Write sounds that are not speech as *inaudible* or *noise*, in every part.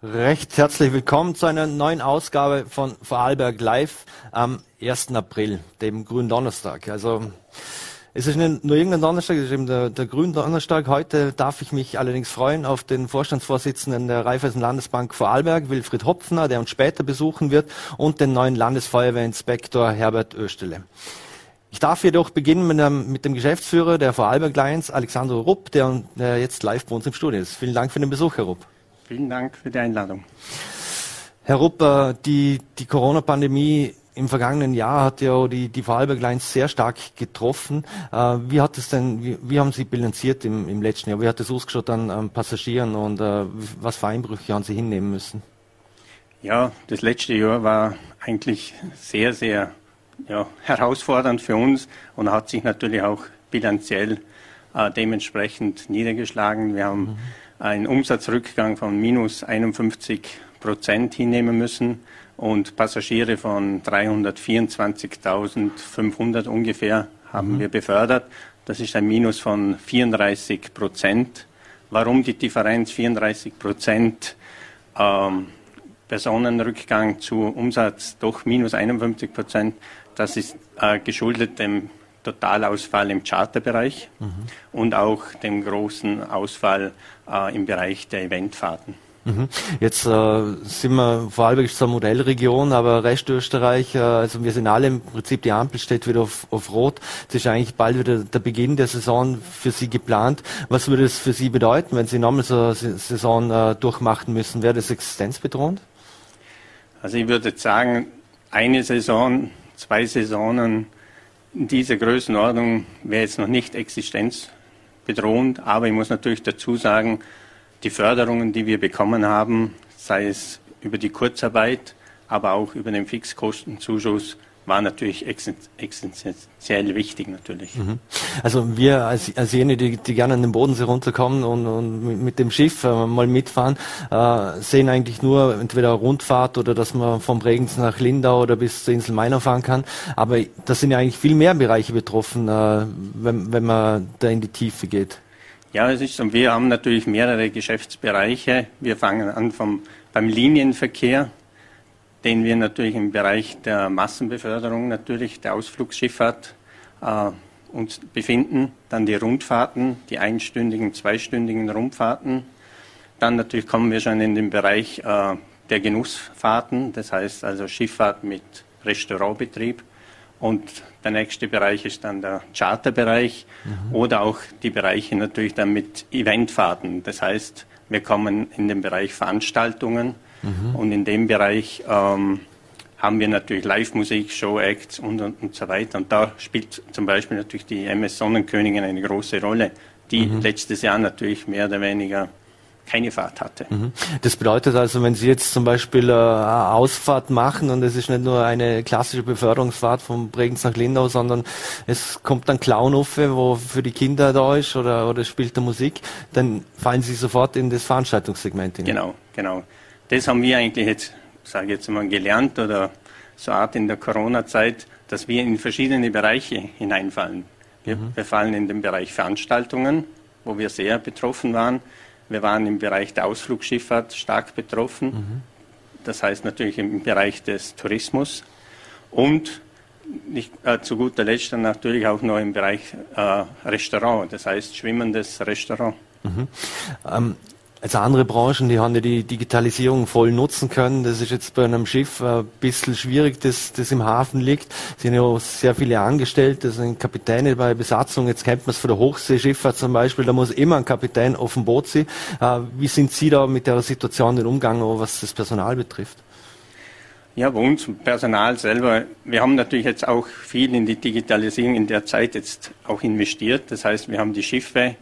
Recht herzlich willkommen zu einer neuen Ausgabe von Vorarlberg Live am 1. April, dem grünen Donnerstag. Also es ist nur irgendein Donnerstag, es ist eben der, der grüne Donnerstag. Heute darf ich mich allerdings freuen auf den Vorstandsvorsitzenden der Raiffeisen Landesbank Vorarlberg, Wilfried Hopfner, der uns später besuchen wird, und den neuen Landesfeuerwehrinspektor Herbert Östele. Ich darf jedoch beginnen mit dem, mit dem Geschäftsführer der Vorarlberg Lions, Alexander Rupp, der, der jetzt live bei uns im Studio ist. Vielen Dank für den Besuch, Herr Rupp. Vielen Dank für die Einladung. Herr Rupper, die, die Corona-Pandemie im vergangenen Jahr hat ja die, die Vorarlberg Lines sehr stark getroffen. Äh, wie hat es denn, wie, wie, haben Sie bilanziert im, im letzten Jahr? Wie hat es ausgeschaut an, an Passagieren und äh, was für Einbrüche haben Sie hinnehmen müssen? Ja, das letzte Jahr war eigentlich sehr, sehr ja, herausfordernd für uns und hat sich natürlich auch bilanziell äh, dementsprechend niedergeschlagen. Wir haben mhm einen Umsatzrückgang von minus 51 Prozent hinnehmen müssen und Passagiere von 324.500 ungefähr haben mhm. wir befördert. Das ist ein Minus von 34 Prozent. Warum die Differenz 34 Prozent ähm, Personenrückgang zu Umsatz doch minus 51 Prozent? Das ist äh, geschuldet dem Totalausfall im Charterbereich mhm. und auch dem großen Ausfall äh, im Bereich der Eventfahrten. Mhm. Jetzt äh, sind wir Vorarlberg zur Modellregion, aber Rest Österreich, äh, also wir sind alle im Prinzip, die Ampel steht wieder auf, auf Rot. Es ist eigentlich bald wieder der Beginn der Saison für Sie geplant. Was würde es für Sie bedeuten, wenn Sie nochmal so eine Saison äh, durchmachen müssen? Wäre das existenzbedrohend? Also ich würde sagen, eine Saison, zwei Saisonen in dieser Größenordnung wäre jetzt noch nicht existenzbedrohend, aber ich muss natürlich dazu sagen, die Förderungen, die wir bekommen haben, sei es über die Kurzarbeit, aber auch über den Fixkostenzuschuss, war natürlich existenziell wichtig natürlich. Mhm. Also wir als, als jene, die, die gerne an den Bodensee runterkommen und, und mit dem Schiff äh, mal mitfahren, äh, sehen eigentlich nur entweder Rundfahrt oder dass man vom Bregenz nach Lindau oder bis zur Insel Mainau fahren kann. Aber da sind ja eigentlich viel mehr Bereiche betroffen, äh, wenn, wenn man da in die Tiefe geht. Ja, es ist so. Wir haben natürlich mehrere Geschäftsbereiche. Wir fangen an vom, beim Linienverkehr den wir natürlich im Bereich der Massenbeförderung, natürlich der Ausflugsschifffahrt äh, uns befinden. Dann die Rundfahrten, die einstündigen, zweistündigen Rundfahrten. Dann natürlich kommen wir schon in den Bereich äh, der Genussfahrten, das heißt also Schifffahrt mit Restaurantbetrieb. Und der nächste Bereich ist dann der Charterbereich mhm. oder auch die Bereiche natürlich dann mit Eventfahrten. Das heißt, wir kommen in den Bereich Veranstaltungen, Mhm. Und in dem Bereich ähm, haben wir natürlich Live-Musik, Show-Acts und, und, und, so weiter. Und da spielt zum Beispiel natürlich die MS Sonnenkönigin eine große Rolle, die mhm. letztes Jahr natürlich mehr oder weniger keine Fahrt hatte. Mhm. Das bedeutet also, wenn Sie jetzt zum Beispiel äh, eine Ausfahrt machen und es ist nicht nur eine klassische Beförderungsfahrt von Bregenz nach Lindau, sondern es kommt dann Clownuffe, wo für die Kinder da ist oder, oder spielt da Musik, dann fallen Sie sofort in das Veranstaltungssegment hinein. Genau, genau das haben wir eigentlich jetzt, sage ich jetzt mal, gelernt oder so Art in der Corona-Zeit, dass wir in verschiedene Bereiche hineinfallen. Wir, mhm. wir fallen in den Bereich Veranstaltungen, wo wir sehr betroffen waren. Wir waren im Bereich der Ausflugsschifffahrt stark betroffen. Mhm. Das heißt natürlich im Bereich des Tourismus und nicht, äh, zu guter Letzt dann natürlich auch noch im Bereich äh, Restaurant, das heißt schwimmendes Restaurant. Mhm. Ähm, also andere Branchen, die haben ja die Digitalisierung voll nutzen können. Das ist jetzt bei einem Schiff ein bisschen schwierig, das, das im Hafen liegt. Es sind ja auch sehr viele Angestellte, sind Kapitäne bei Besatzung. Jetzt kennt man es von der Hochseeschifffahrt zum Beispiel, da muss immer ein Kapitän auf dem Boot sein. Äh, wie sind Sie da mit der Situation den Umgang, was das Personal betrifft? Ja, bei uns Personal selber, wir haben natürlich jetzt auch viel in die Digitalisierung in der Zeit jetzt auch investiert. Das heißt, wir haben die Schiffe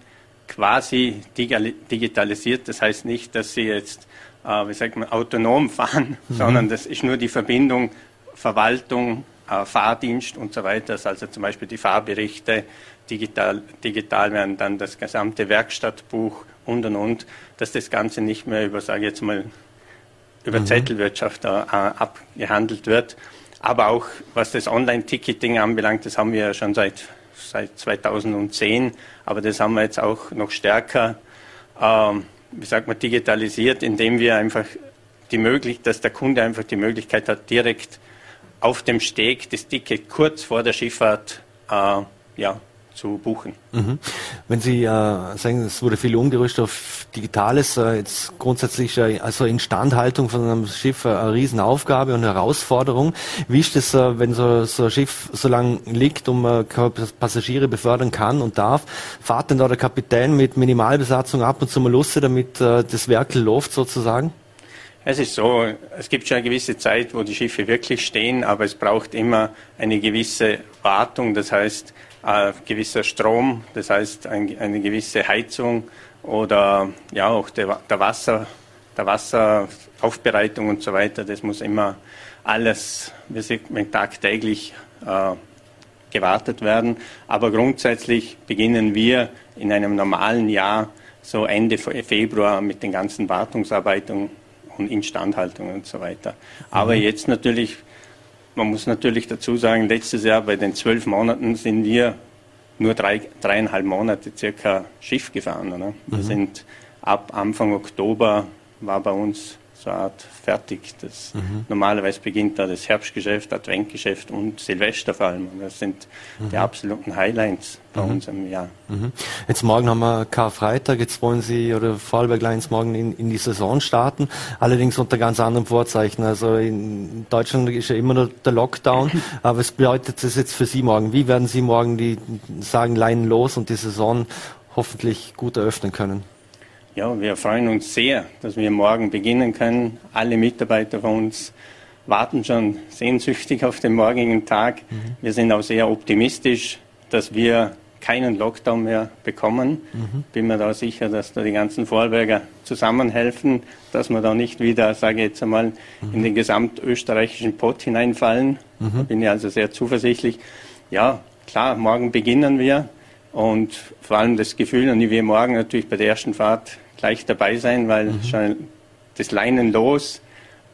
quasi digitalisiert. Das heißt nicht, dass sie jetzt, äh, wie sagt man, autonom *laughs* fahren, mhm. sondern das ist nur die Verbindung Verwaltung, äh, Fahrdienst und so weiter. Also zum Beispiel die Fahrberichte digital, digital werden, dann das gesamte Werkstattbuch und und und, dass das Ganze nicht mehr über, sage ich jetzt mal, über mhm. Zettelwirtschaft äh, abgehandelt wird. Aber auch was das Online-Ticketing anbelangt, das haben wir ja schon seit seit 2010, aber das haben wir jetzt auch noch stärker ähm, wie sagt man, digitalisiert, indem wir einfach die Möglichkeit, dass der Kunde einfach die Möglichkeit hat, direkt auf dem Steg das Ticket kurz vor der Schifffahrt äh, ja, zu buchen. Mhm. Wenn Sie äh, sagen, es wurde viel umgerüstet auf Digitales, äh, jetzt grundsätzlich äh, also Instandhaltung von einem Schiff äh, eine Riesenaufgabe und Herausforderung. Wie ist das, äh, wenn so, so ein Schiff so lange liegt und man Passagiere befördern kann und darf? Fahrt denn da der Kapitän mit Minimalbesatzung ab und zu mal Lusse, damit äh, das Werkel läuft sozusagen? Es ist so, es gibt schon eine gewisse Zeit, wo die Schiffe wirklich stehen, aber es braucht immer eine gewisse Wartung, das heißt äh, gewisser Strom, das heißt ein, eine gewisse Heizung oder ja auch der, der Wasser, der Wasseraufbereitung und so weiter. Das muss immer alles, man, tagtäglich äh, gewartet werden. Aber grundsätzlich beginnen wir in einem normalen Jahr so Ende Februar mit den ganzen Wartungsarbeiten und Instandhaltung und so weiter. Aber mhm. jetzt natürlich, man muss natürlich dazu sagen, letztes Jahr bei den zwölf Monaten sind wir nur drei, dreieinhalb Monate circa Schiff gefahren. Oder? Wir mhm. sind ab Anfang Oktober war bei uns so eine Art fertig. Das, mhm. Normalerweise beginnt da das Herbstgeschäft, Adventgeschäft und Silvester vor allem. Das sind mhm. die absoluten Highlights bei mhm. uns im Jahr. Mhm. Jetzt morgen haben wir Karfreitag, jetzt wollen Sie oder Vorarlberg Lions morgen in, in, die Saison starten, allerdings unter ganz anderen Vorzeichen. Also in Deutschland ist ja immer noch der Lockdown, *laughs* aber was bedeutet das jetzt für Sie morgen? Wie werden Sie morgen die sagen, Leinen los und die Saison hoffentlich gut eröffnen können? Ja, wir freuen uns sehr, dass wir morgen beginnen können. Alle Mitarbeiter von uns warten schon sehnsüchtig auf den morgigen Tag. Mhm. Wir sind auch sehr optimistisch, dass wir keinen Lockdown mehr bekommen. Mhm. Bin mir da sicher, dass da die ganzen Vorarlberger zusammenhelfen, dass wir da nicht wieder, sage ich jetzt einmal, mhm. in den gesamtösterreichischen Pott hineinfallen. Mhm. Da bin ich also sehr zuversichtlich. Ja, klar, morgen beginnen wir und vor allem das Gefühl, und ich will morgen natürlich bei der ersten Fahrt gleich dabei sein, weil mhm. schon das Leinen los,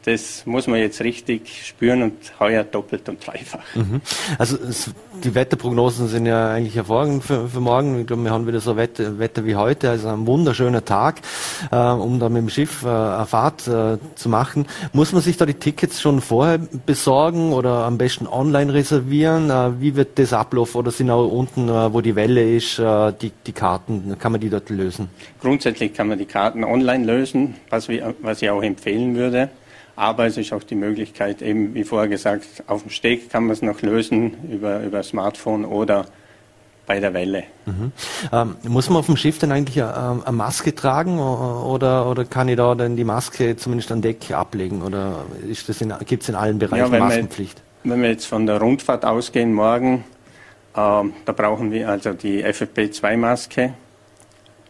das muss man jetzt richtig spüren und heuer doppelt und dreifach. Mhm. Also es, die Wetterprognosen sind ja eigentlich hervorragend für, für morgen. Ich glaube, wir haben wieder so Wetter, Wetter wie heute, also ein wunderschöner Tag, äh, um da mit dem Schiff äh, eine Fahrt äh, zu machen. Muss man sich da die Tickets schon vorher besorgen oder am besten online reservieren? Äh, wie wird das ablaufen? Oder sind auch unten, äh, wo die Welle ist, äh, die, die Karten, kann man die dort lösen? Grundsätzlich kann man die Karten online lösen, was, wir, was ich auch empfehlen würde. Aber es ist auch die Möglichkeit, eben wie vorher gesagt, auf dem Steg kann man es noch lösen über, über Smartphone oder bei der Welle. Mhm. Ähm, muss man auf dem Schiff denn eigentlich eine, eine, Maske tragen oder, oder kann ich da denn die Maske zumindest an Deck ablegen oder gibt es in allen Bereichen ja, Maskenpflicht? Wir, wenn wir jetzt von der Rundfahrt ausgehen morgen, ähm, da brauchen wir also die FFP2-Maske,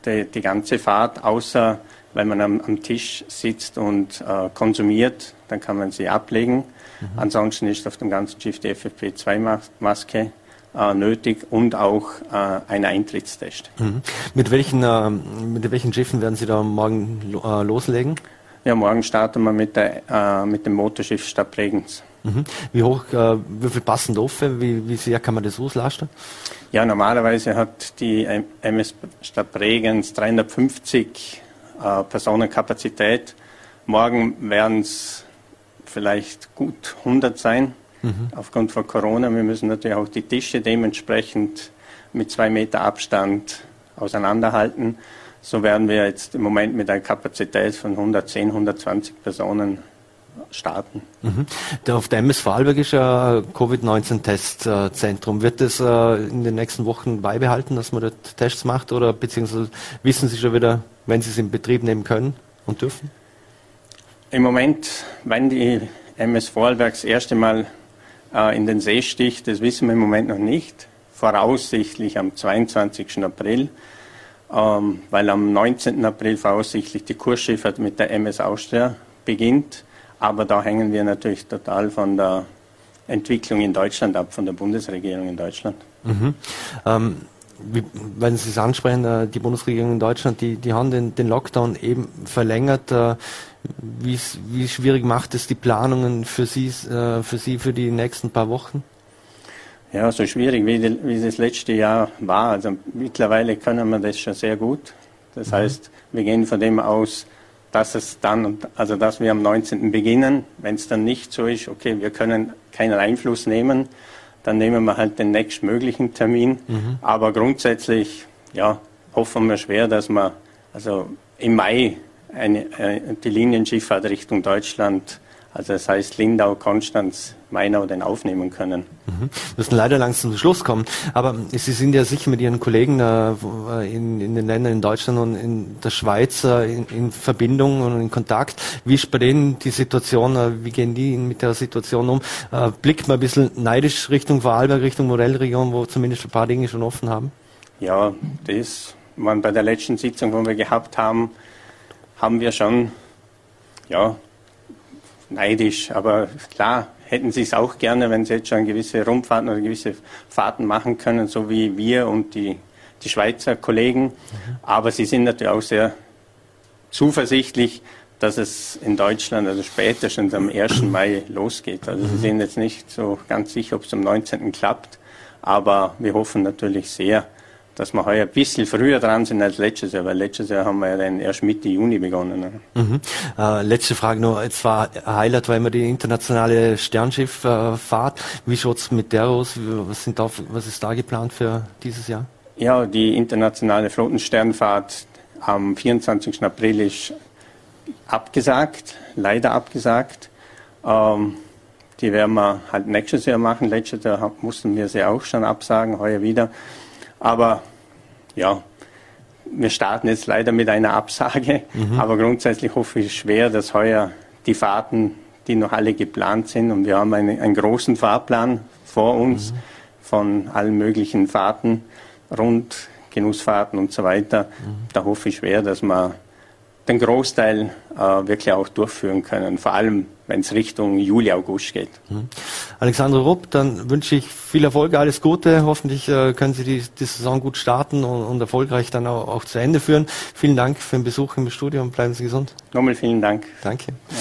die, die ganze Fahrt, außer wenn man am, am Tisch sitzt und äh, konsumiert, dann kann man sie ablegen. Mhm. Ansonsten ist auf dem ganzen Schiff die FFP2-Maske äh, nötig und auch äh, ein Eintrittstest. Mhm. Mit, welchen, äh, mit welchen Schiffen werden Sie da morgen lo äh, loslegen? Ja, morgen starten wir mit, der, äh, mit dem Motorschiff Stabregens. Mhm. Wie hoch, wie viel passen da auf? Wie, wie sehr kann man das auslasten? Ja, normalerweise hat die MS Stabregens 350 äh, Personenkapazität. Morgen werden es vielleicht gut 100 sein, mhm. aufgrund von Corona. Wir müssen natürlich auch die Tische dementsprechend mit zwei Meter Abstand auseinanderhalten. So werden wir jetzt im Moment mit einer Kapazität von 110, 120 Personen starten. Mhm. Auf Vorarlberg ist ja Covid-19-Testzentrum. Wird das äh, in den nächsten Wochen beibehalten, dass man dort Tests macht oder beziehungsweise wissen Sie schon wieder, wenn Sie es in Betrieb nehmen können und dürfen? Im Moment, wenn die MS Vorarlberg das erste Mal äh, in den See sticht, das wissen wir im Moment noch nicht. Voraussichtlich am 22. April, ähm, weil am 19. April voraussichtlich die Kursschifffahrt mit der MS Austria beginnt. Aber da hängen wir natürlich total von der Entwicklung in Deutschland ab, von der Bundesregierung in Deutschland. Mhm. Ähm, wie, wenn Sie es ansprechen, äh, die Bundesregierung in Deutschland, die, die haben den, den Lockdown eben verlängert. Äh, wie, wie schwierig macht es die Planungen für Sie, äh, für Sie für die nächsten paar Wochen? Ja, so schwierig wie, die, wie das letzte Jahr war. Also mittlerweile können wir das schon sehr gut. Das mhm. heißt, wir gehen von dem aus, dass es dann, also dass wir am 19. beginnen. Wenn es dann nicht so ist, okay, wir können keinen Einfluss nehmen, dann nehmen wir halt den nächstmöglichen Termin. Mhm. Aber grundsätzlich, ja, hoffen wir schwer, dass wir also im Mai eine, äh, die Linienschifffahrt Richtung Deutschland also das heißt Lindau, Konstanz, Mainau dann aufnehmen können. Mhm. Wir müssen leider langsam zum Schluss kommen. Aber Sie sind ja sicher mit Ihren Kollegen äh, in, in, den Ländern in Deutschland und in der Schweiz äh, in, in, Verbindung und in Kontakt. Wie denen die Situation? Äh, wie gehen die mit der Situation um? Blickt man ein bisschen neidisch Richtung Vorarlberg, Richtung Modellregion, wo zumindest ein paar Dinge schon offen haben? Ja, das man bei der letzten Sitzung, wo wir gehabt haben, haben wir schon ja, neidisch, aber klar hätten sie es auch gerne, wenn sie jetzt schon gewisse Rundfahrten oder gewisse Fahrten machen können, so wie wir und die, die Schweizer Kollegen. Mhm. Aber sie sind natürlich auch sehr zuversichtlich, dass es in Deutschland, also spätestens am 1. Mai losgeht. Also sie mhm. sind jetzt nicht so ganz sicher, ob es am 19. klappt, aber wir hoffen natürlich sehr, dass wir heuer ein bisschen früher dran sind als letztes Jahr, weil letztes Jahr haben wir ja dann erst Mitte Juni begonnen. Ne? Mhm. Äh, letzte Frage nur, jetzt war Highlight war immer die internationale Sternschifffahrt. Äh, Wie schaut's mit der aus? Was, sind da, was ist da geplant für dieses Jahr? Ja, die internationale Flottensternfahrt am 24. April ist abgesagt, leider abgesagt. Ähm, die werden wir halt nächstes Jahr machen. Letztes Jahr mussten wir sie auch schon absagen, heuer wieder. Aber ja, wir starten jetzt leider mit einer Absage, mhm. aber grundsätzlich hoffe ich schwer, dass heuer die Fahrten, die noch alle geplant sind, und wir haben eine, einen großen Fahrplan vor uns mhm. von allen möglichen Fahrten, rund Genussfahrten und so weiter. Mhm. Da hoffe ich schwer, dass wir den Großteil äh, wirklich auch durchführen können, vor allem wenn es Richtung Juli, August geht. Mhm. Alexandre Rupp, dann wünsche ich viel Erfolg, alles Gute. Hoffentlich äh, können Sie die, die, Saison gut starten und, und erfolgreich dann auch, auch, zu Ende führen. Vielen Dank für den Besuch im Studio und bleiben Sie gesund. Nochmal vielen Dank. Danke. Ja.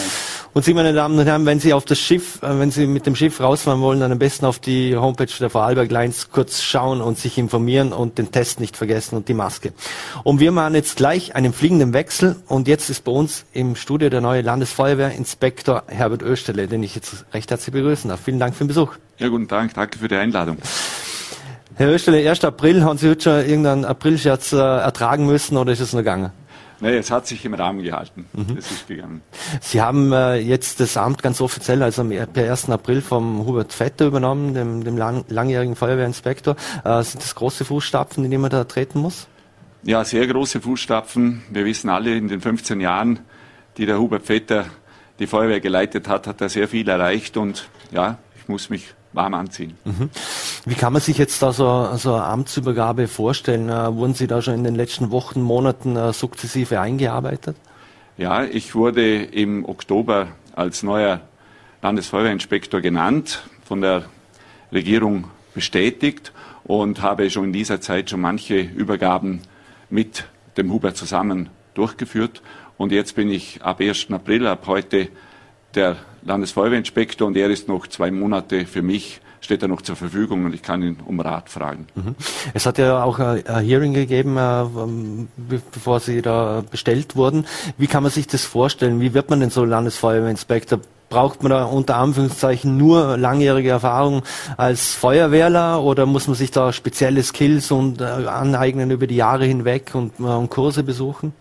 Und Sie, meine Damen und Herren, wenn Sie auf das Schiff, äh, wenn Sie mit dem Schiff rausfahren wollen, dann am besten auf die Homepage der Vorarlberg Lines kurz schauen und sich informieren und den Test nicht vergessen und die Maske. Und wir machen jetzt gleich einen fliegenden Wechsel und jetzt ist bei uns im Studio der neue Landesfeuerwehrinspektor Herbert Österle, den ich jetzt recht herzlich begrüßen darf. Vielen Dank für den Besuch. Ja, guten Tag, danke für die Einladung. Herr Österle, 1. April, haben Sie heute schon irgendeinen Aprilscherz äh, ertragen müssen oder ist es nur gegangen? Nee, es hat sich im Rahmen gehalten. Mhm. Es ist gegangen. Sie haben äh, jetzt das Amt ganz offiziell, also per 1. April vom Hubert Vetter übernommen, dem, dem lang, langjährigen Feuerwehrinspektor. Äh, sind das große Fußstapfen, in die man da treten muss? Ja, sehr große Fußstapfen. Wir wissen alle, in den 15 Jahren, die der Hubert Vetter die Feuerwehr geleitet hat, hat er sehr viel erreicht und ja, ich muss mich warm anziehen. Mhm. Wie kann man sich jetzt da so, so eine Amtsübergabe vorstellen? Äh, wurden Sie da schon in den letzten Wochen, Monaten äh, sukzessive eingearbeitet? Ja, ich wurde im Oktober als neuer Landesfeuerwehrinspektor genannt, von der Regierung bestätigt und habe schon in dieser Zeit schon manche Übergaben mit dem Hubert zusammen durchgeführt. Und jetzt bin ich ab 1. April, ab heute der Landesfeuerwehrinspektor und er ist noch zwei Monate für mich steht er noch zur Verfügung und ich kann ihn um Rat fragen. Mhm. Es hat ja auch ein Hearing gegeben, äh, bevor Sie da bestellt wurden. Wie kann man sich das vorstellen? Wie wird man denn so Landesfeuerwehrinspektor? Braucht man da unter Anführungszeichen nur langjährige Erfahrung als Feuerwehrler oder muss man sich da spezielle Skills und äh, aneignen über die Jahre hinweg und, äh, und Kurse besuchen?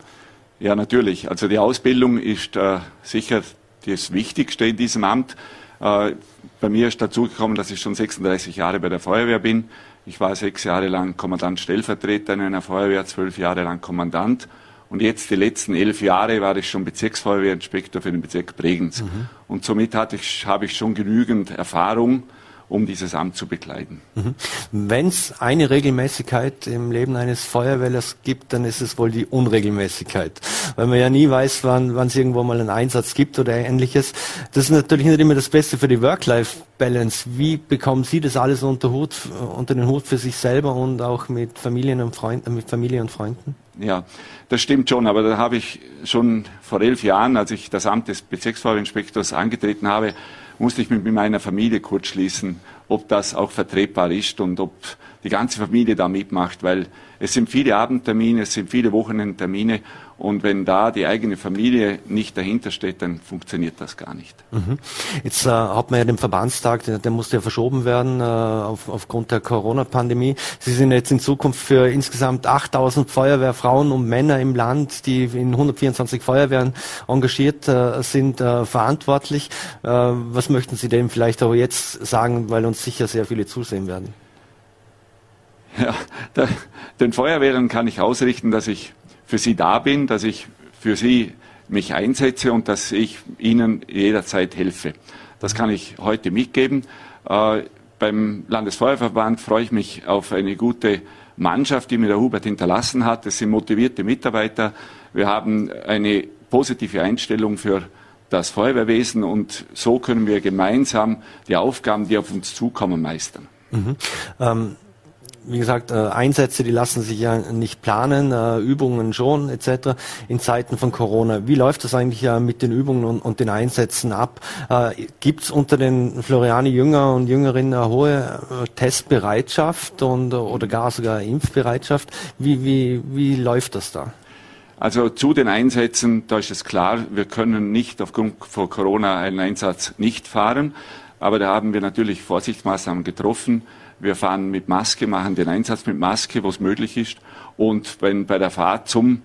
Ja, natürlich. Also die Ausbildung ist äh, sicher das Wichtigste in diesem Amt. Äh, bei mir ist dazugekommen, dass ich schon 36 Jahre bei der Feuerwehr bin. Ich war sechs Jahre lang Kommandant Stellvertreter in einer Feuerwehr, zwölf Jahre lang Kommandant. Und jetzt die letzten elf Jahre war ich schon Bezirksfeuerwehrinspektor für den Bezirk Bregenz. Mhm. Und somit hatte ich, habe ich schon genügend Erfahrung, um dieses Amt zu bekleiden. Mhm. Wenn es eine Regelmäßigkeit im Leben eines Feuerwehrlers gibt, dann ist es wohl die Unregelmäßigkeit. Weil man ja nie weiß, wann es irgendwo mal einen Einsatz gibt oder ähnliches. Das ist natürlich nicht immer das Beste für die Work-Life-Balance. Wie bekommen Sie das alles unter, Hut, unter den Hut für sich selber und auch mit Familien und Freunden, mit Familie und Freunden? Ja, das stimmt schon, aber da habe ich schon vor elf Jahren, als ich das Amt des Bezirksfeuerinspektors angetreten habe, musste ich mit meiner Familie kurz schließen ob das auch vertretbar ist und ob die ganze Familie da mitmacht, weil es sind viele Abendtermine, es sind viele Wochenendtermine und wenn da die eigene Familie nicht dahinter steht, dann funktioniert das gar nicht. Mhm. Jetzt äh, hat man ja den Verbandstag, der, der musste ja verschoben werden äh, auf, aufgrund der Corona-Pandemie. Sie sind jetzt in Zukunft für insgesamt 8000 Feuerwehrfrauen und Männer im Land, die in 124 Feuerwehren engagiert äh, sind, äh, verantwortlich. Äh, was möchten Sie dem vielleicht auch jetzt sagen, weil uns sicher sehr viele zusehen werden? Ja, der, den Feuerwehren kann ich ausrichten, dass ich für sie da bin, dass ich für sie mich einsetze und dass ich ihnen jederzeit helfe. Das kann ich heute mitgeben. Äh, beim Landesfeuerverband freue ich mich auf eine gute Mannschaft, die mir der Hubert hinterlassen hat. Es sind motivierte Mitarbeiter. Wir haben eine positive Einstellung für das Feuerwehrwesen und so können wir gemeinsam die Aufgaben, die auf uns zukommen, meistern. Mhm. Ähm wie gesagt, äh, Einsätze, die lassen sich ja nicht planen, äh, Übungen schon etc. in Zeiten von Corona. Wie läuft das eigentlich ja mit den Übungen und, und den Einsätzen ab? Äh, Gibt es unter den Floriani-Jünger und Jüngerinnen eine hohe äh, Testbereitschaft und, oder gar sogar Impfbereitschaft? Wie, wie, wie läuft das da? Also zu den Einsätzen, da ist es klar, wir können nicht aufgrund von Corona einen Einsatz nicht fahren, aber da haben wir natürlich Vorsichtsmaßnahmen getroffen. Wir fahren mit Maske, machen den Einsatz mit Maske, wo es möglich ist. Und wenn bei der Fahrt zum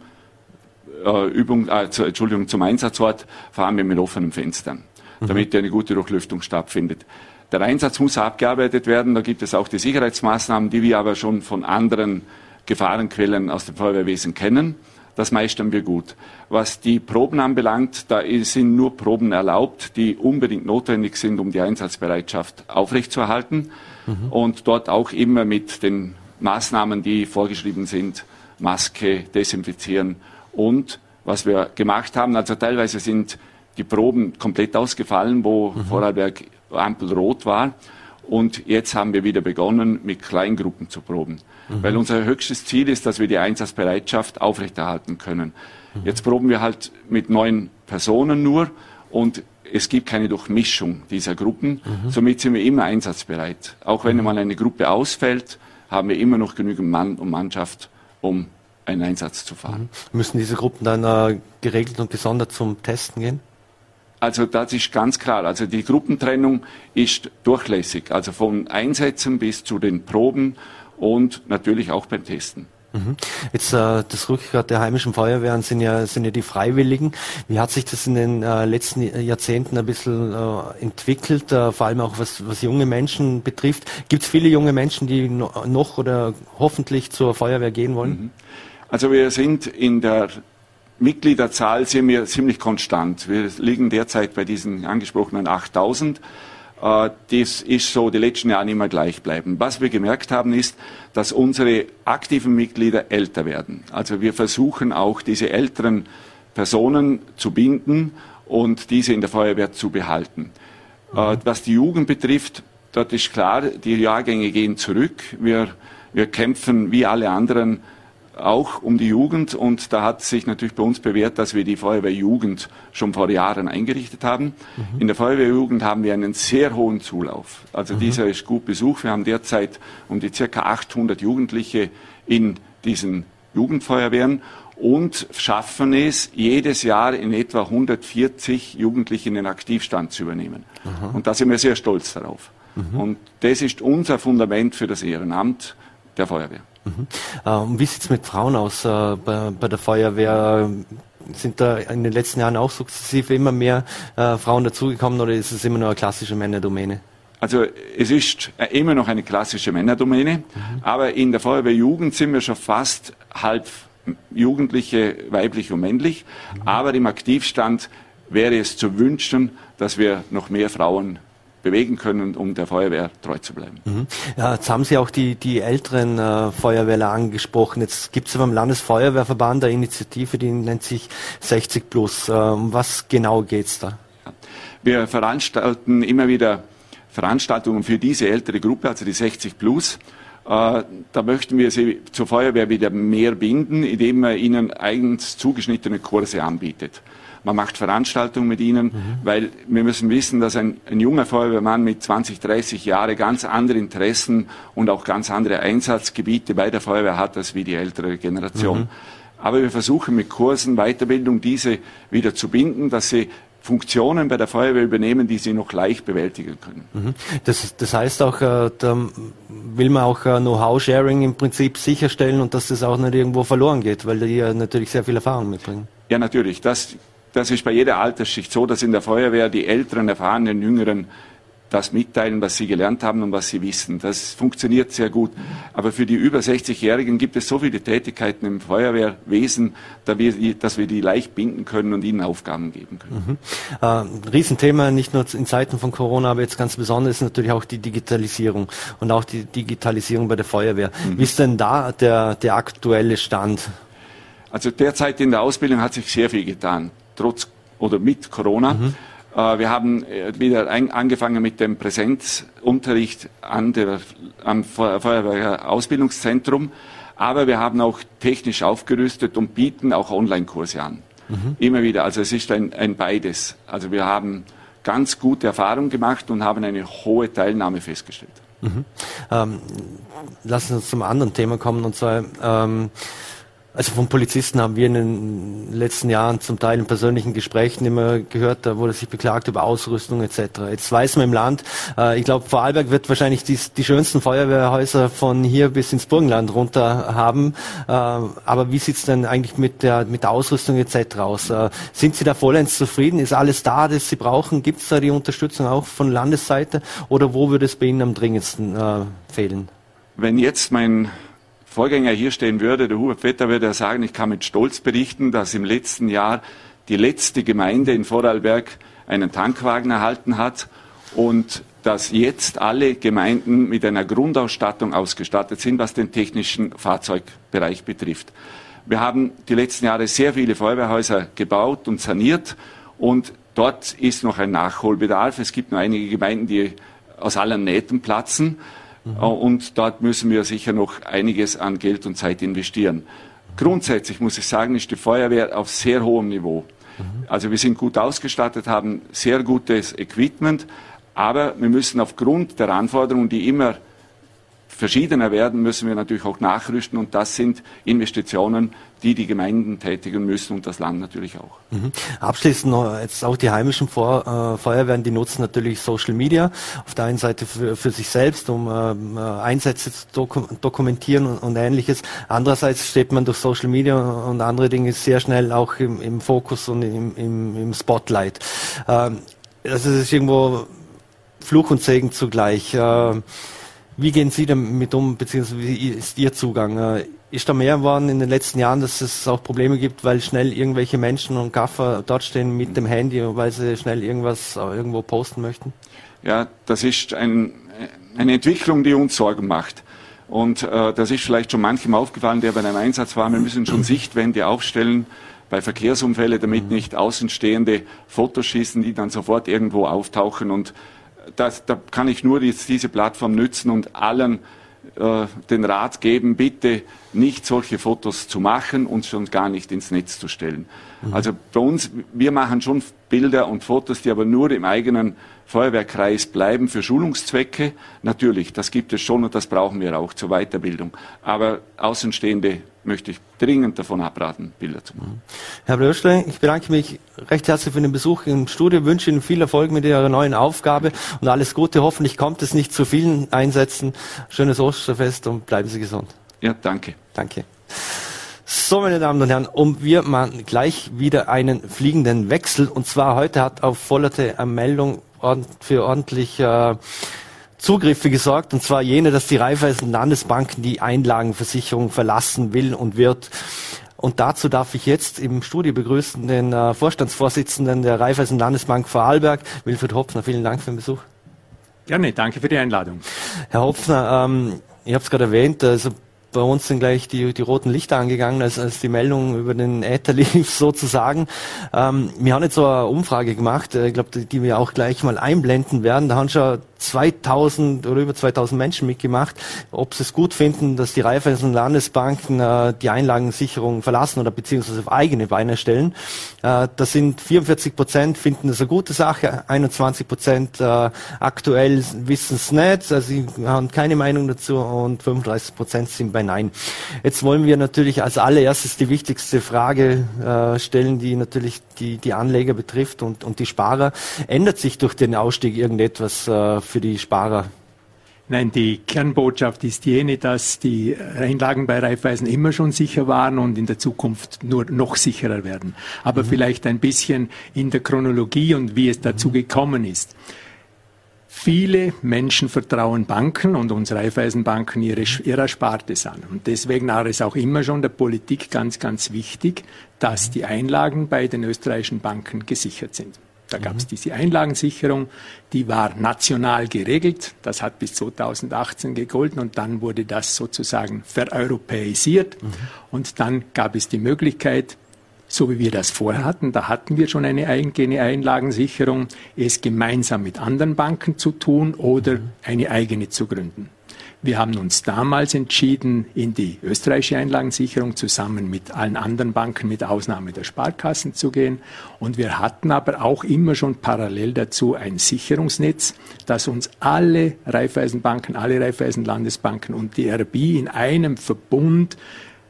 äh, Übung, äh, zu, Entschuldigung, zum Einsatzort fahren wir mit offenen Fenstern, mhm. damit eine gute Durchlüftung stattfindet. Der Einsatz muss abgearbeitet werden. Da gibt es auch die Sicherheitsmaßnahmen, die wir aber schon von anderen Gefahrenquellen aus dem Feuerwehrwesen kennen. Das meistern wir gut. Was die Proben anbelangt, da sind nur Proben erlaubt, die unbedingt notwendig sind, um die Einsatzbereitschaft aufrechtzuerhalten mhm. und dort auch immer mit den Maßnahmen, die vorgeschrieben sind, Maske, desinfizieren und was wir gemacht haben, also teilweise sind die Proben komplett ausgefallen, wo mhm. Vorarlberg Ampel rot war. Und jetzt haben wir wieder begonnen, mit Kleingruppen zu proben. Mhm. Weil unser höchstes Ziel ist, dass wir die Einsatzbereitschaft aufrechterhalten können. Mhm. Jetzt proben wir halt mit neun Personen nur und es gibt keine Durchmischung dieser Gruppen. Mhm. Somit sind wir immer einsatzbereit. Auch wenn einmal eine Gruppe ausfällt, haben wir immer noch genügend Mann und Mannschaft, um einen Einsatz zu fahren. Müssen diese Gruppen dann äh, geregelt und gesondert zum Testen gehen? Also das ist ganz klar. Also die Gruppentrennung ist durchlässig. Also von Einsätzen bis zu den Proben und natürlich auch beim Testen. Mhm. Jetzt äh, das Rückgrat der heimischen Feuerwehren sind ja sind ja die Freiwilligen. Wie hat sich das in den äh, letzten Jahrzehnten ein bisschen äh, entwickelt, äh, vor allem auch was, was junge Menschen betrifft? Gibt es viele junge Menschen, die noch oder hoffentlich zur Feuerwehr gehen wollen? Mhm. Also wir sind in der Mitgliederzahl sind wir ziemlich konstant. Wir liegen derzeit bei diesen angesprochenen 8000. Äh, das ist so die letzten Jahre immer gleich bleiben. Was wir gemerkt haben, ist, dass unsere aktiven Mitglieder älter werden. Also wir versuchen auch diese älteren Personen zu binden und diese in der Feuerwehr zu behalten. Mhm. Was die Jugend betrifft, dort ist klar, die Jahrgänge gehen zurück. Wir, wir kämpfen wie alle anderen auch um die Jugend und da hat sich natürlich bei uns bewährt, dass wir die Feuerwehrjugend schon vor Jahren eingerichtet haben. Mhm. In der Feuerwehrjugend haben wir einen sehr hohen Zulauf. Also mhm. dieser ist gut besucht. Wir haben derzeit um die circa 800 Jugendliche in diesen Jugendfeuerwehren und schaffen es, jedes Jahr in etwa 140 Jugendliche in den Aktivstand zu übernehmen. Mhm. Und da sind wir sehr stolz darauf. Mhm. Und das ist unser Fundament für das Ehrenamt der Feuerwehr. Mhm. Ähm, wie sieht es mit Frauen aus äh, bei, bei, der Feuerwehr? Sind da in den letzten Jahren auch sukzessive immer mehr äh, Frauen dazugekommen oder ist es immer nur eine klassische Männerdomäne? Also es ist immer noch eine klassische Männerdomäne, mhm. aber in der Feuerwehrjugend sind wir schon fast halb Jugendliche, weiblich und männlich. Mhm. Aber im Aktivstand wäre es zu wünschen, dass wir noch mehr Frauen bewegen können, um der Feuerwehr treu zu bleiben. Mhm. Ja, jetzt haben Sie auch die, die älteren äh, Feuerwehrler angesprochen. Jetzt gibt es beim Landesfeuerwehrverband eine Initiative, die nennt sich 60 Plus. Äh, um was genau geht es da? Wir veranstalten immer wieder Veranstaltungen für diese ältere Gruppe, also die 60 Plus. Äh, da möchten wir sie zur Feuerwehr wieder mehr binden, indem man ihnen eigens zugeschnittene Kurse anbietet. Man macht Veranstaltungen mit ihnen, mhm. weil wir müssen wissen, dass ein, ein, junger Feuerwehrmann mit 20, 30 Jahren ganz andere Interessen und auch ganz andere Einsatzgebiete bei der Feuerwehr hat als wie die ältere Generation. Mhm. Aber wir versuchen mit Kursen, Weiterbildung diese wieder zu binden, dass sie Funktionen bei der Feuerwehr übernehmen, die sie noch leicht bewältigen können. Mhm. Das, das heißt auch, äh, da will man auch äh, Know-how-Sharing im Prinzip sicherstellen und dass das auch nicht irgendwo verloren geht, weil die ja natürlich sehr viel Erfahrung mitbringen. Ja, natürlich. Das, das ist bei jeder Altersschicht so, dass in der Feuerwehr die älteren, erfahrenen, jüngeren das mitteilen, was sie gelernt haben und was sie wissen. Das funktioniert sehr gut. Aber für die über 60-Jährigen gibt es so viele Tätigkeiten im Feuerwehrwesen, dass wir die leicht binden können und ihnen Aufgaben geben können. Mhm. Äh, Riesenthema, nicht nur in Zeiten von Corona, aber jetzt ganz besonders ist natürlich auch die Digitalisierung und auch die Digitalisierung bei der Feuerwehr. Mhm. Wie ist denn da der, der aktuelle Stand? Also derzeit in der Ausbildung hat sich sehr viel getan, trotz oder mit Corona. Mhm. Äh, wir haben äh, wieder angefangen mit dem Präsenzunterricht an der, am Feuerwehr-Ausbildungszentrum, aber wir haben auch technisch aufgerüstet und bieten auch Online-Kurse an. Mhm. Immer wieder. Also es ist ein, ein beides. Also wir haben ganz gute Erfahrungen gemacht und haben eine hohe Teilnahme festgestellt. Mhm. Ähm, lassen Sie uns zum anderen Thema kommen und zwar ähm, also von Polizisten haben wir in den letzten Jahren zum Teil in persönlichen Gesprächen immer gehört, da wurde sich beklagt über Ausrüstung etc. Jetzt weiß man im Land, äh, ich glaube, Vorarlberg wird wahrscheinlich die, die, schönsten Feuerwehrhäuser von hier bis ins Burgenland runter haben. Äh, aber wie sieht's denn eigentlich mit der, mit der Ausrüstung etc. aus? Äh, sind Sie da vollends zufrieden? Ist alles da, das Sie brauchen? Gibt es da die Unterstützung auch von Landesseite? Oder wo würde es bei Ihnen am dringendsten äh, fehlen? Wenn jetzt mein Vorgänger hier stehen würde, der Hubert Vetter würde sagen, ich kann mit Stolz berichten, dass im letzten Jahr die letzte Gemeinde in Vorarlberg einen Tankwagen erhalten hat und dass jetzt alle Gemeinden mit einer Grundausstattung ausgestattet sind, was den technischen Fahrzeugbereich betrifft. Wir haben die letzten Jahre sehr viele Feuerwehrhäuser gebaut und saniert und dort ist noch ein Nachholbedarf. Es gibt nur einige Gemeinden, die aus allen Nähten platzen. Mhm. Und dort müssen wir sicher noch einiges an Geld und Zeit investieren. Grundsätzlich muss ich sagen, ist die Feuerwehr auf sehr hohem Niveau. Mhm. Also wir sind gut ausgestattet, haben sehr gutes Equipment, aber wir müssen aufgrund der Anforderungen, die immer verschiedener werden, müssen wir natürlich auch nachrüsten und das sind Investitionen, die die Gemeinden tätigen müssen und das Land natürlich auch. Mhm. Abschließend noch jetzt auch die heimischen Vor äh, Feuerwehren, die nutzen natürlich Social Media auf der einen Seite für, für sich selbst, um äh, Einsätze zu doku dokumentieren und, und, ähnliches. Andererseits steht man durch Social Media und andere Dinge sehr schnell auch im, im Fokus und im, im, im Spotlight. Ähm, also es ist irgendwo Fluch und Segen zugleich. Äh, wie gehen Sie damit um, beziehungsweise wie ist Ihr Zugang? Äh, ist da mehr geworden in den letzten Jahren, dass es auch Probleme gibt, weil schnell irgendwelche Menschen und Gaffer dort stehen mit dem Handy, weil sie schnell irgendwas irgendwo posten möchten? Ja, das ist ein, eine Entwicklung, die uns Sorgen macht. Und äh, das ist vielleicht schon manchem aufgefallen, der bei einem Einsatz war. Wir müssen schon Sichtwände aufstellen bei Verkehrsunfällen, damit mhm. nicht Außenstehende Fotos schießen, die dann sofort irgendwo auftauchen und das, da kann ich nur jetzt diese Plattform nützen und allen äh, den Rat geben, bitte nicht solche Fotos zu machen und schon gar nicht ins Netz zu stellen. Mhm. Also bei uns, wir machen schon Bilder und Fotos, die aber nur im eigenen Feuerwehrkreis bleiben für Schulungszwecke. Natürlich, das gibt es schon und das brauchen wir auch zur Weiterbildung. Aber Außenstehende möchte ich dringend davon abraten, Bilder zu machen. Herr Blöschle, ich bedanke mich recht herzlich für den Besuch im Studio, wünsche Ihnen viel Erfolg mit Ihrer neuen Aufgabe und alles Gute. Hoffentlich kommt es nicht zu vielen Einsätzen. Schönes Osterfest und bleiben Sie gesund. Ja, danke. Danke. So, meine Damen und Herren, um wir mal gleich wieder einen fliegenden Wechsel. Und zwar heute hat auf vollerte Meldung für ordentlich äh, Zugriffe gesorgt, und zwar jene, dass die Raiffeisen Landesbanken die Einlagenversicherung verlassen will und wird. Und dazu darf ich jetzt im Studio begrüßen den äh, Vorstandsvorsitzenden der Raiffeisen Landesbank Vorarlberg, Wilfried Hopfner. Vielen Dank für den Besuch. Gerne, danke für die Einladung. Herr Hopfner, ähm, ich habe es gerade erwähnt, also bei uns sind gleich die, die roten Lichter angegangen, als, als die Meldung über den Äther *laughs* lief sozusagen. Ähm, wir haben jetzt so eine Umfrage gemacht, äh, ich glaube, die, die wir auch gleich mal einblenden werden. Da haben schon 2000 oder über 2000 Menschen mitgemacht, ob sie es gut finden, dass die Raiffeisen Landesbanken äh, die Einlagensicherung verlassen oder beziehungsweise auf eigene Beine stellen. Äh, das sind 44 Prozent finden das eine gute Sache, 21 Prozent äh, aktuell wissen es nicht, also sie haben keine Meinung dazu und 35 Prozent sind bei Nein. Jetzt wollen wir natürlich als allererstes die wichtigste Frage äh, stellen, die natürlich die, die Anleger betrifft und, und die Sparer. Ändert sich durch den Ausstieg irgendetwas äh, für die Sparer? Nein, die Kernbotschaft ist jene, dass die Einlagen bei Raiffeisen immer schon sicher waren und in der Zukunft nur noch sicherer werden. Aber mhm. vielleicht ein bisschen in der Chronologie und wie es dazu mhm. gekommen ist. Viele Menschen vertrauen Banken und uns Raiffeisenbanken ihre, ihrer Spartes an. Und deswegen war es auch immer schon der Politik ganz, ganz wichtig, dass die Einlagen bei den österreichischen Banken gesichert sind. Da gab es mhm. diese Einlagensicherung, die war national geregelt. Das hat bis 2018 gegolten und dann wurde das sozusagen vereuropäisiert. Mhm. Und dann gab es die Möglichkeit, so wie wir das vorher hatten, da hatten wir schon eine eigene Einlagensicherung, es gemeinsam mit anderen Banken zu tun oder eine eigene zu gründen. Wir haben uns damals entschieden, in die österreichische Einlagensicherung zusammen mit allen anderen Banken, mit Ausnahme der Sparkassen zu gehen. Und wir hatten aber auch immer schon parallel dazu ein Sicherungsnetz, das uns alle Raiffeisenbanken, alle Raiffeisenlandesbanken und die RB in einem Verbund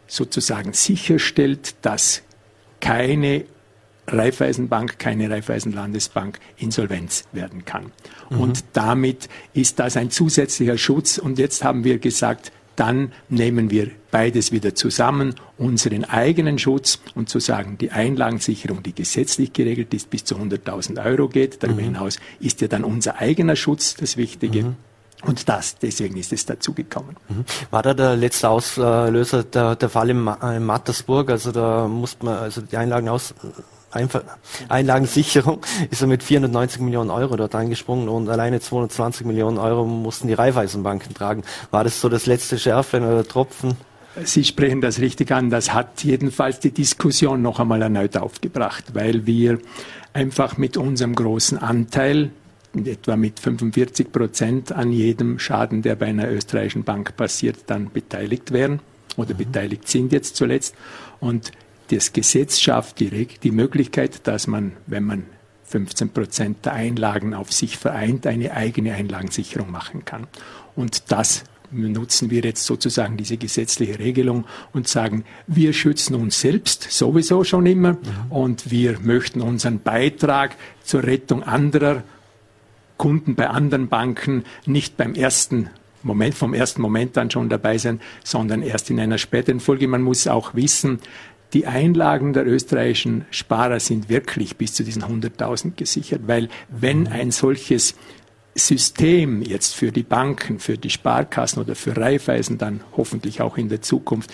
sozusagen sicherstellt, dass keine Raiffeisenbank, keine Raiffeisenlandesbank Insolvenz werden kann. Mhm. Und damit ist das ein zusätzlicher Schutz. Und jetzt haben wir gesagt, dann nehmen wir beides wieder zusammen, unseren eigenen Schutz und zu sagen, die Einlagensicherung, die gesetzlich geregelt ist, bis zu 100.000 Euro geht. Darüber mhm. hinaus ist ja dann unser eigener Schutz das Wichtige. Mhm. Und das, deswegen ist es dazu gekommen. Mhm. War da der letzte Auslöser der, der Fall in, Mattersburg? Also da musste man also die Einlagen aus, Einlagensicherung *laughs* ist er mit 490 Millionen Euro dort eingesprungen und alleine 220 Millionen Euro mussten die Raiffeisenbanken tragen. War das so das letzte Schärflein oder Tropfen? Sie sprechen das richtig an. Das hat jedenfalls die Diskussion noch einmal erneut aufgebracht, weil wir einfach mit unserem großen Anteil, etwa mit 45 Prozent an jedem Schaden, der bei einer österreichischen Bank passiert, dann beteiligt wären oder mhm. beteiligt sind jetzt zuletzt. Und das Gesetz schafft die, die Möglichkeit, dass man, wenn man 15 Prozent der Einlagen auf sich vereint, eine eigene Einlagensicherung machen kann. Und das nutzen wir jetzt sozusagen diese gesetzliche Regelung und sagen, wir schützen uns selbst sowieso schon immer mhm. und wir möchten unseren Beitrag zur Rettung anderer Kunden bei anderen Banken nicht beim ersten Moment, vom ersten Moment an schon dabei sein, sondern erst in einer späteren Folge. Man muss auch wissen, die Einlagen der österreichischen Sparer sind wirklich bis zu diesen 100.000 gesichert, weil wenn ein solches System jetzt für die Banken, für die Sparkassen oder für Raiffeisen dann hoffentlich auch in der Zukunft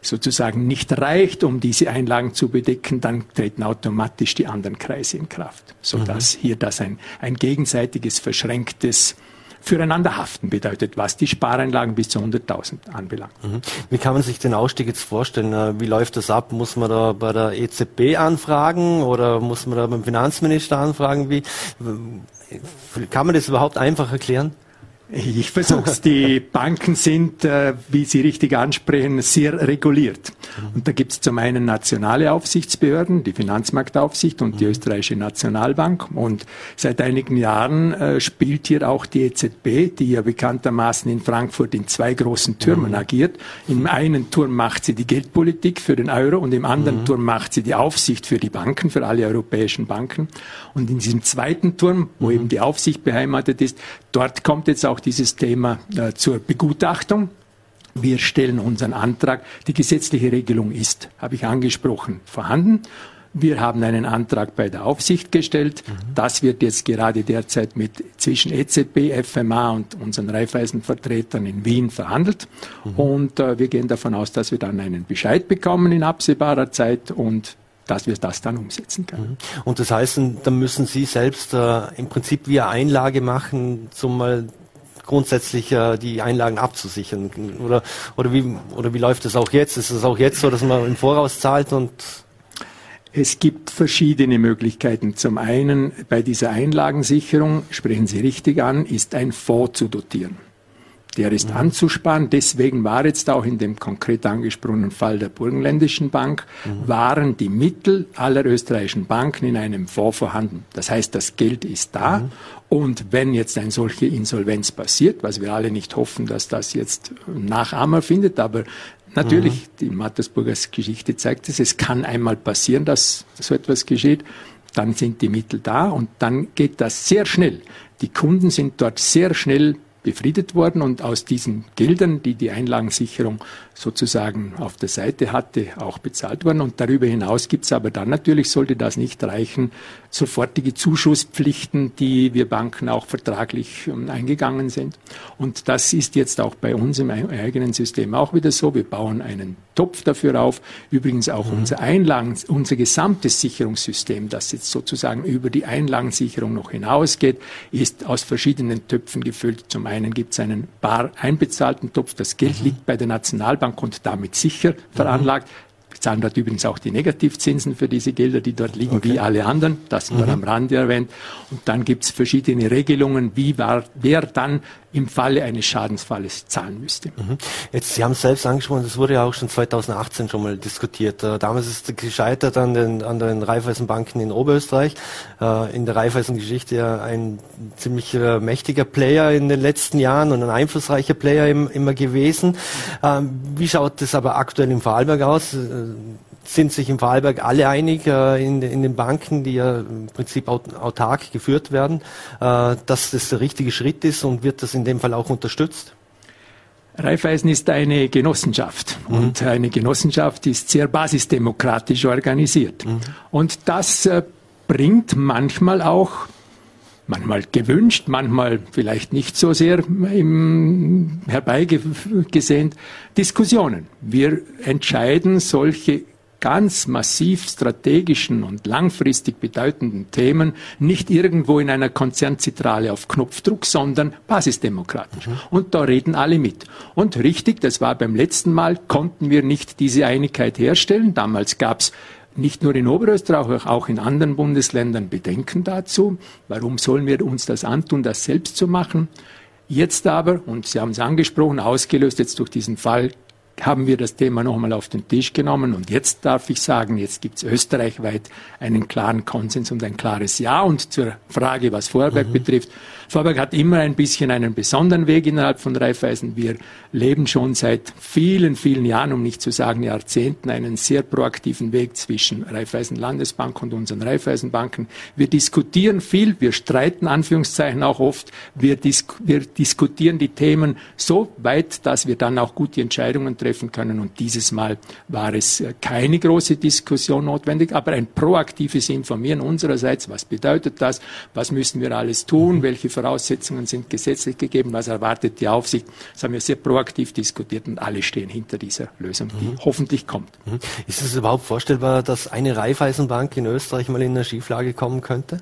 sozusagen nicht reicht, um diese Einlagen zu bedecken, dann treten automatisch die anderen Kreise in Kraft, sodass mhm. hier das ein, ein gegenseitiges, verschränktes füreinander haften bedeutet, was die Spareinlagen bis zu 100.000 anbelangt. Mhm. Wie kann man sich den Ausstieg jetzt vorstellen? Wie läuft das ab? Muss man da bei der EZB anfragen oder muss man da beim Finanzminister anfragen? Wie, kann man das überhaupt einfach erklären? Ich versuche es. Die Banken sind, äh, wie Sie richtig ansprechen, sehr reguliert. Und da gibt es zum einen nationale Aufsichtsbehörden, die Finanzmarktaufsicht und die mhm. österreichische Nationalbank. Und seit einigen Jahren äh, spielt hier auch die EZB, die ja bekanntermaßen in Frankfurt in zwei großen Türmen mhm. agiert. Im einen Turm macht sie die Geldpolitik für den Euro und im anderen mhm. Turm macht sie die Aufsicht für die Banken, für alle europäischen Banken. Und in diesem zweiten Turm, wo eben die Aufsicht beheimatet ist, dort kommt jetzt auch auch dieses Thema äh, zur Begutachtung. Wir stellen unseren Antrag. Die gesetzliche Regelung ist, habe ich angesprochen, vorhanden. Wir haben einen Antrag bei der Aufsicht gestellt. Mhm. Das wird jetzt gerade derzeit mit zwischen EZB, FMA und unseren Reifeisenvertretern in Wien verhandelt. Mhm. Und äh, wir gehen davon aus, dass wir dann einen Bescheid bekommen in absehbarer Zeit und dass wir das dann umsetzen können. Mhm. Und das heißt, dann müssen Sie selbst äh, im Prinzip wie eine Einlage machen, zum mal grundsätzlich äh, die Einlagen abzusichern? Oder, oder, wie, oder wie läuft es auch jetzt? Ist es auch jetzt so, dass man im Voraus zahlt und es gibt verschiedene Möglichkeiten. Zum einen bei dieser Einlagensicherung, sprechen Sie richtig an, ist ein Fonds zu dotieren. Der ist mhm. anzusparen. Deswegen war jetzt auch in dem konkret angesprochenen Fall der Burgenländischen Bank, mhm. waren die Mittel aller österreichischen Banken in einem Fonds vorhanden. Das heißt, das Geld ist da. Mhm. Und wenn jetzt eine solche Insolvenz passiert, was wir alle nicht hoffen, dass das jetzt Nachahmer findet, aber Natürlich, mhm. die Mattersburger Geschichte zeigt es, es kann einmal passieren, dass so etwas geschieht. Dann sind die Mittel da und dann geht das sehr schnell. Die Kunden sind dort sehr schnell befriedet worden und aus diesen Geldern, die die Einlagensicherung sozusagen auf der Seite hatte, auch bezahlt worden. Und darüber hinaus gibt es aber dann natürlich, sollte das nicht reichen, sofortige Zuschusspflichten, die wir Banken auch vertraglich ähm, eingegangen sind. Und das ist jetzt auch bei uns im eigenen System auch wieder so. Wir bauen einen Topf dafür auf. Übrigens auch mhm. unser Einlagen, unser gesamtes Sicherungssystem, das jetzt sozusagen über die Einlagensicherung noch hinausgeht, ist aus verschiedenen Töpfen gefüllt. Zum einen gibt es einen bar einbezahlten Topf. Das Geld mhm. liegt bei der Nationalbank und damit sicher veranlagt. Wir zahlen dort übrigens auch die Negativzinsen für diese Gelder, die dort liegen, okay. wie alle anderen. Das nur mhm. am Rande erwähnt. Und dann gibt es verschiedene Regelungen, wie war, wer dann im Falle eines Schadensfalles zahlen müsste. Mhm. Jetzt, Sie haben es selbst angesprochen, das wurde ja auch schon 2018 schon mal diskutiert. Äh, damals ist es gescheitert an den, an den Raiffeisenbanken in Oberösterreich. Äh, in der Raiffeisen-Geschichte ja ein ziemlich äh, mächtiger Player in den letzten Jahren und ein einflussreicher Player immer gewesen. Ähm, wie schaut es aber aktuell im Vorarlberg aus? Sind sich im Vorarlberg alle einig äh, in, in, den Banken, die ja im Prinzip autark geführt werden, äh, dass das der richtige Schritt ist und wird das in dem Fall auch unterstützt? Raiffeisen ist eine Genossenschaft mhm. und eine Genossenschaft ist sehr basisdemokratisch organisiert. Mhm. Und das äh, bringt manchmal auch, manchmal gewünscht, manchmal vielleicht nicht so sehr herbeigesehnt, Diskussionen. Wir entscheiden solche ganz massiv strategischen und langfristig bedeutenden Themen nicht irgendwo in einer Konzernzentrale auf Knopfdruck, sondern basisdemokratisch. Mhm. Und da reden alle mit. Und richtig, das war beim letzten Mal, konnten wir nicht diese Einigkeit herstellen. Damals gab es nicht nur in Oberösterreich, auch in anderen Bundesländern Bedenken dazu. Warum sollen wir uns das antun, das selbst zu machen? Jetzt aber, und Sie haben es angesprochen, ausgelöst jetzt durch diesen Fall haben wir das Thema nochmal auf den Tisch genommen und jetzt darf ich sagen, jetzt gibt es österreichweit einen klaren Konsens und ein klares Ja. Und zur Frage, was Vorarlberg mhm. betrifft, Vorarlberg hat immer ein bisschen einen besonderen Weg innerhalb von Raiffeisen. Wir leben schon seit vielen, vielen Jahren, um nicht zu sagen Jahrzehnten, einen sehr proaktiven Weg zwischen Raiffeisen Landesbank und unseren Raiffeisenbanken. Wir diskutieren viel, wir streiten Anführungszeichen auch oft, wir, disk wir diskutieren die Themen so weit, dass wir dann auch gute Entscheidungen treffen können. Und dieses Mal war es äh, keine große Diskussion notwendig, aber ein proaktives Informieren unsererseits. Was bedeutet das? Was müssen wir alles tun? Mhm. Welche Voraussetzungen sind gesetzlich gegeben, was erwartet die Aufsicht. Das haben wir sehr proaktiv diskutiert und alle stehen hinter dieser Lösung, die mhm. hoffentlich kommt. Mhm. Ist es überhaupt vorstellbar, dass eine Raiffeisenbank in Österreich mal in eine Schieflage kommen könnte?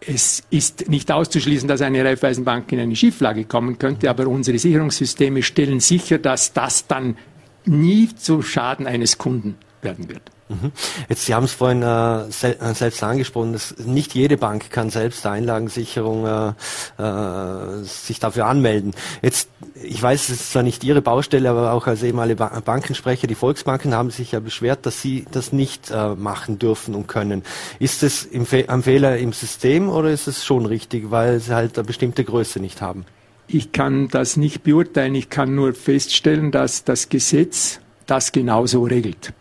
Es ist nicht auszuschließen, dass eine Raiffeisenbank in eine Schieflage kommen könnte, aber unsere Sicherungssysteme stellen sicher, dass das dann nie zu Schaden eines Kunden werden wird. Mhm. Jetzt, Sie haben es vorhin äh, sel äh, selbst angesprochen, dass nicht jede Bank kann selbst der Einlagensicherung äh, äh, sich dafür anmelden. Jetzt, ich weiß, es ist zwar nicht Ihre Baustelle, aber auch als ehemalige ba Bankensprecher, die Volksbanken haben sich ja beschwert, dass sie das nicht äh, machen dürfen und können. Ist es im Fe ein Fehler im System oder ist es schon richtig, weil sie halt eine bestimmte Größe nicht haben? Ich kann das nicht beurteilen. Ich kann nur feststellen, dass das Gesetz das genauso regelt.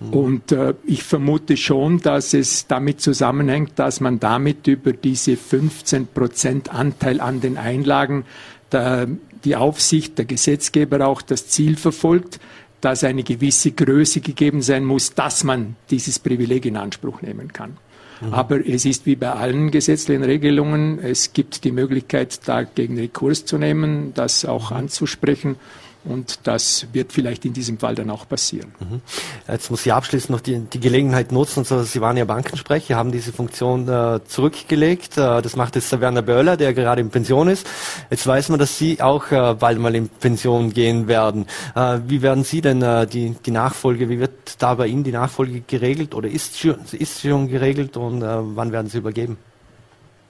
Und äh, ich vermute schon, dass es damit zusammenhängt, dass man damit über diese 15 Prozent Anteil an den Einlagen der, die Aufsicht, der Gesetzgeber auch das Ziel verfolgt, dass eine gewisse Größe gegeben sein muss, dass man dieses Privileg in Anspruch nehmen kann. Mhm. Aber es ist wie bei allen gesetzlichen Regelungen, es gibt die Möglichkeit, dagegen Rekurs zu nehmen, das auch mhm. anzusprechen. Und das wird vielleicht in diesem Fall dann auch passieren. Mhm. Jetzt muss ich abschließend noch die, die Gelegenheit nutzen. So, Sie waren ja Bankensprecher, haben diese Funktion äh, zurückgelegt. Äh, das macht jetzt der Werner Böller, der gerade in Pension ist. Jetzt weiß man, dass Sie auch äh, bald mal in Pension gehen werden. Äh, wie werden Sie denn äh, die, die Nachfolge, wie wird da bei Ihnen die Nachfolge geregelt oder ist, ist schon geregelt und äh, wann werden Sie übergeben?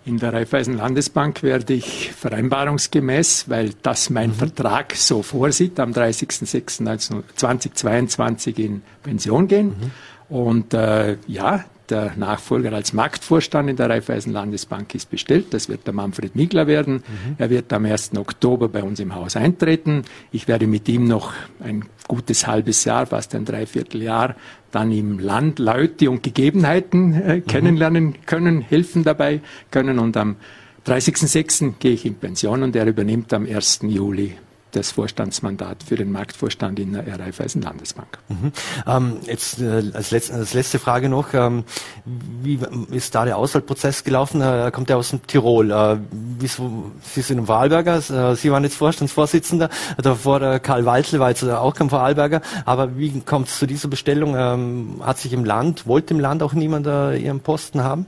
In der Raiffeisen Landesbank werde ich vereinbarungsgemäß, weil das mein mhm. Vertrag so vorsieht, am 30.06.2022 in Pension gehen. Mhm. Und äh, ja, der Nachfolger als Marktvorstand in der Raiffeisen Landesbank ist bestellt. Das wird der Manfred Migler werden. Mhm. Er wird am 1. Oktober bei uns im Haus eintreten. Ich werde mit ihm noch ein gutes halbes Jahr, fast ein Dreivierteljahr, dann im Land Leute und Gegebenheiten äh, mhm. kennenlernen können, helfen dabei können. Und am 30.06. gehe ich in Pension und er übernimmt am 1. Juli das Vorstandsmandat für den Marktvorstand in der Raiffeisen Landesbank. Mhm. Ähm, jetzt äh, als, letzte, als, letzte Frage noch, ähm, wie ist da der Auswahlprozess gelaufen? Äh, er kommt ja aus dem Tirol. Äh, wieso, Sie sind ein Vorarlberger, äh, Sie waren jetzt Vorstandsvorsitzender, davor der Karl Waltle war jetzt auch kein Vorarlberger, aber wie kommt es zu dieser Bestellung? Ähm, hat sich im Land, wollte im Land auch niemand äh, Ihren Posten haben?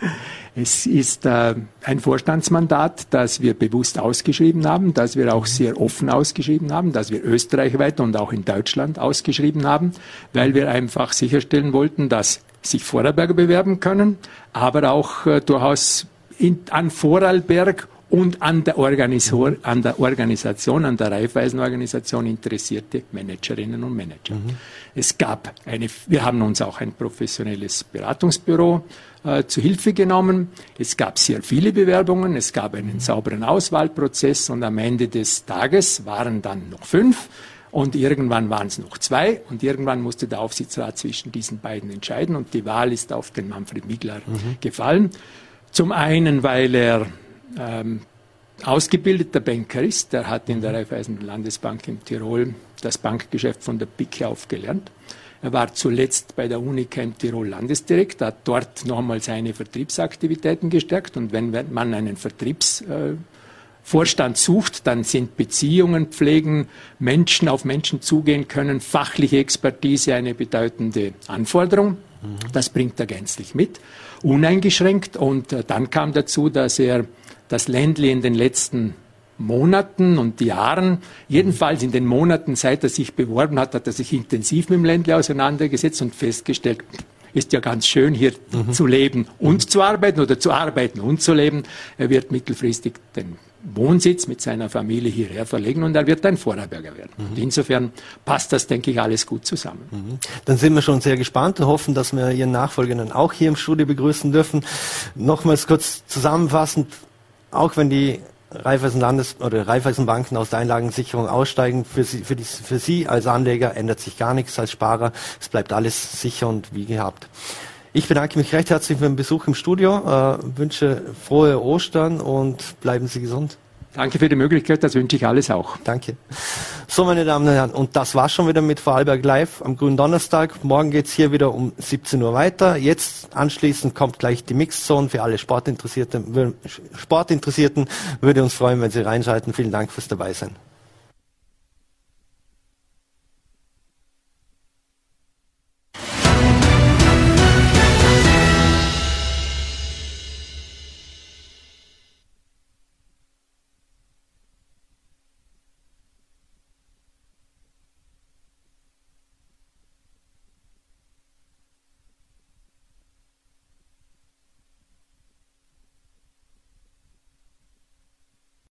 *laughs* Es ist äh, ein Vorstandsmandat, das wir bewusst ausgeschrieben haben, das wir auch sehr offen ausgeschrieben haben, das wir österreichweit und auch in Deutschland ausgeschrieben haben, weil wir einfach sicherstellen wollten, dass sich Vorarlberger bewerben können, aber auch äh, durchaus in, an Vorarlberg und an der, an der Organisation, an der Raiffeisenorganisation interessierte Managerinnen und Manager. Mhm. Es gab eine, wir haben uns auch ein professionelles Beratungsbüro äh, zu Hilfe genommen. Es gab sehr viele Bewerbungen, es gab einen sauberen Auswahlprozess und am Ende des Tages waren dann noch fünf. Und irgendwann waren es noch zwei und irgendwann musste der Aufsichtsrat zwischen diesen beiden entscheiden und die Wahl ist auf den Manfred Migler mhm. gefallen. Zum einen, weil er ähm, ausgebildeter Banker ist, der hat in der Raiffeisen Landesbank in Tirol das Bankgeschäft von der Pike auf gelernt. Er war zuletzt bei der Unica im Tirol Landesdirektor, hat dort nochmal seine Vertriebsaktivitäten gestärkt. Und wenn man einen Vertriebsvorstand äh, sucht, dann sind Beziehungen pflegen, Menschen auf Menschen zugehen können, fachliche Expertise eine bedeutende Anforderung. Mhm. Das bringt er gänzlich mit, uneingeschränkt. Und äh, dann kam dazu, dass er das Ländli in den letzten Monaten und Jahren, jedenfalls in den Monaten, seit er sich beworben hat, hat er sich intensiv mit dem Ländle auseinandergesetzt und festgestellt, ist ja ganz schön hier mhm. zu leben und mhm. zu arbeiten oder zu arbeiten und zu leben. Er wird mittelfristig den Wohnsitz mit seiner Familie hierher verlegen und er wird ein Vorarlberger werden. Mhm. Insofern passt das, denke ich, alles gut zusammen. Mhm. Dann sind wir schon sehr gespannt und hoffen, dass wir Ihren Nachfolger dann auch hier im Studio begrüßen dürfen. Nochmals kurz zusammenfassend, auch wenn die Raiffeisen Landes oder Raiffeisen Banken aus der Einlagensicherung aussteigen. Für Sie, für, die, für Sie als Anleger ändert sich gar nichts als Sparer. Es bleibt alles sicher und wie gehabt. Ich bedanke mich recht herzlich für den Besuch im Studio, äh, wünsche frohe Ostern und bleiben Sie gesund. Danke für die Möglichkeit, das wünsche ich alles auch. Danke. So, meine Damen und Herren, und das war's schon wieder mit Vorarlberg Live am grünen Donnerstag. Morgen geht's hier wieder um 17 Uhr weiter. Jetzt anschließend kommt gleich die Mixzone für alle Sportinteressierten. Sportinteressierten würde uns freuen, wenn Sie reinschalten. Vielen Dank fürs Dabeisein.